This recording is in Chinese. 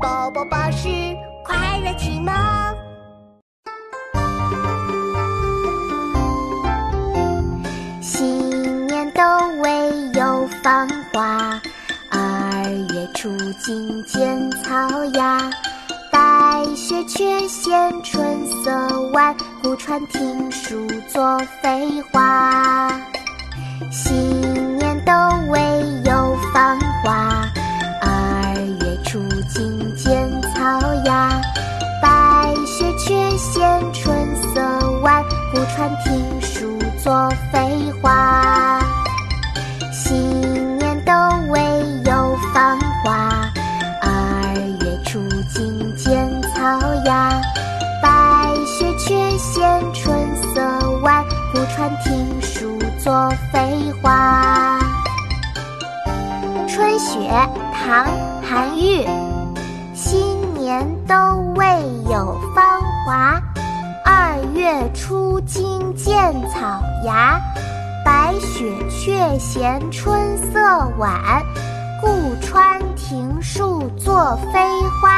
宝宝巴士快乐启蒙。新年都未有芳华，二月初惊见草芽。白雪却嫌春色晚，故传庭树作飞花。晚，故传庭树作废话。新年都未有芳华，二月初惊见草芽。白雪却嫌春色晚，故传庭树作废话。春雪，唐·韩愈。新年都未有芳华，初惊见草芽。白雪却嫌春色晚，故穿庭树作飞花。